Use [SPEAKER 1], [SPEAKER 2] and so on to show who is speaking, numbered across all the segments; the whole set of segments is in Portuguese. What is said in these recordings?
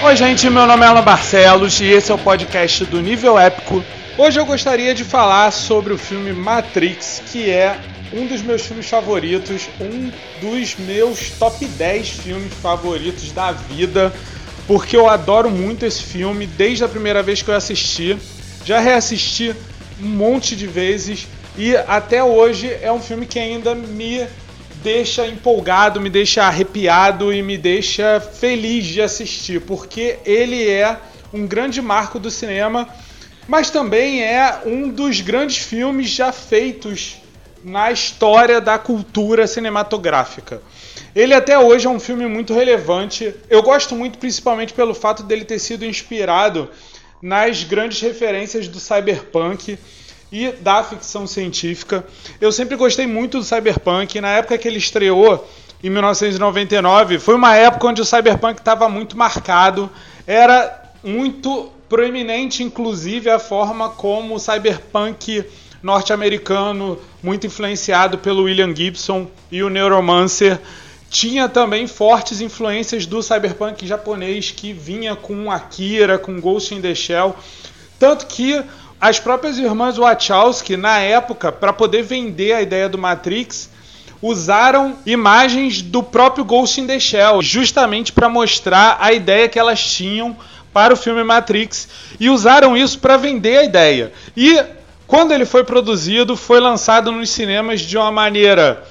[SPEAKER 1] Oi, gente, meu nome é Alan Barcelos e esse é o podcast do Nível Épico. Hoje eu gostaria de falar sobre o filme Matrix, que é um dos meus filmes favoritos, um dos meus top 10 filmes favoritos da vida, porque eu adoro muito esse filme desde a primeira vez que eu assisti. Já reassisti um monte de vezes e até hoje é um filme que ainda me deixa empolgado, me deixa arrepiado e me deixa feliz de assistir, porque ele é um grande marco do cinema, mas também é um dos grandes filmes já feitos na história da cultura cinematográfica. Ele até hoje é um filme muito relevante. Eu gosto muito principalmente pelo fato dele ter sido inspirado nas grandes referências do cyberpunk e da ficção científica. Eu sempre gostei muito do cyberpunk. Na época que ele estreou, em 1999, foi uma época onde o cyberpunk estava muito marcado. Era muito proeminente, inclusive, a forma como o cyberpunk norte-americano, muito influenciado pelo William Gibson e o Neuromancer, tinha também fortes influências do cyberpunk japonês que vinha com Akira, com Ghost in the Shell. Tanto que as próprias irmãs Wachowski, na época, para poder vender a ideia do Matrix, usaram imagens do próprio Ghost in the Shell, justamente para mostrar a ideia que elas tinham para o filme Matrix e usaram isso para vender a ideia. E quando ele foi produzido, foi lançado nos cinemas de uma maneira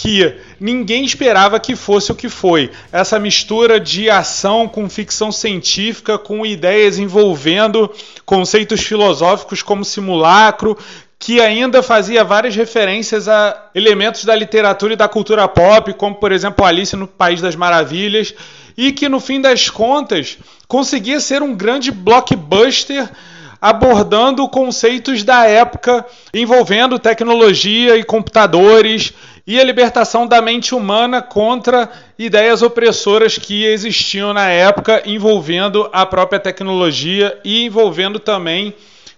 [SPEAKER 1] que ninguém esperava que fosse o que foi. Essa mistura de ação com ficção científica, com ideias envolvendo conceitos filosóficos como simulacro, que ainda fazia várias referências a elementos da literatura e da cultura pop, como por exemplo Alice no País das Maravilhas, e que no fim das contas conseguia ser um grande blockbuster abordando conceitos da época envolvendo tecnologia e computadores e a libertação da mente humana contra ideias opressoras que existiam na época, envolvendo a própria tecnologia e envolvendo também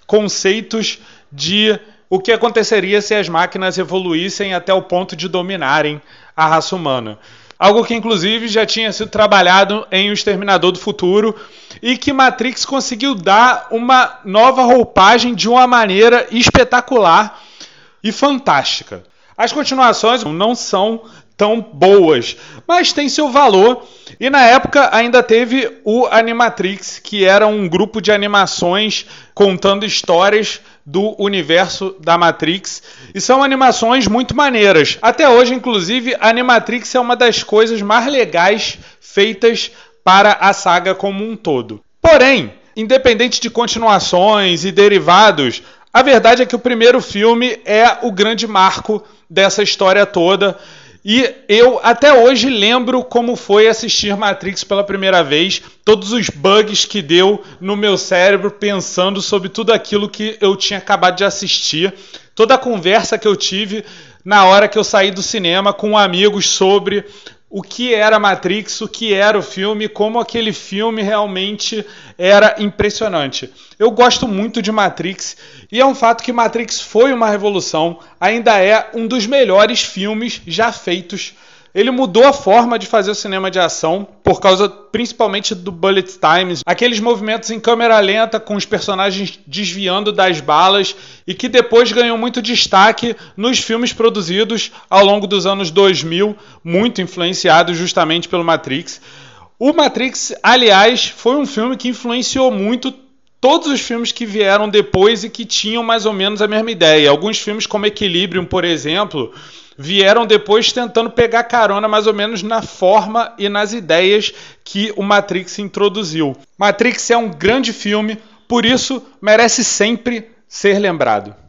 [SPEAKER 1] conceitos de o que aconteceria se as máquinas evoluíssem até o ponto de dominarem a raça humana. Algo que inclusive já tinha sido trabalhado em O Exterminador do Futuro e que Matrix conseguiu dar uma nova roupagem de uma maneira espetacular e fantástica. As continuações não são tão boas, mas tem seu valor. E na época ainda teve o Animatrix, que era um grupo de animações contando histórias do universo da Matrix. E são animações muito maneiras. Até hoje, inclusive, Animatrix é uma das coisas mais legais feitas para a saga como um todo. Porém, independente de continuações e derivados, a verdade é que o primeiro filme é o grande marco dessa história toda. E eu até hoje lembro como foi assistir Matrix pela primeira vez, todos os bugs que deu no meu cérebro pensando sobre tudo aquilo que eu tinha acabado de assistir, toda a conversa que eu tive na hora que eu saí do cinema com amigos sobre o que era Matrix, o que era o filme, como aquele filme realmente era impressionante. Eu gosto muito de Matrix e é um fato que Matrix foi uma revolução, ainda é um dos melhores filmes já feitos ele mudou a forma de fazer o cinema de ação, por causa principalmente do bullet times, aqueles movimentos em câmera lenta com os personagens desviando das balas e que depois ganhou muito destaque nos filmes produzidos ao longo dos anos 2000, muito influenciados justamente pelo Matrix. O Matrix, aliás, foi um filme que influenciou muito todos os filmes que vieram depois e que tinham mais ou menos a mesma ideia. Alguns filmes, como Equilibrium, por exemplo, vieram depois tentando pegar carona mais ou menos na forma e nas ideias que o Matrix introduziu. Matrix é um grande filme, por isso merece sempre ser lembrado.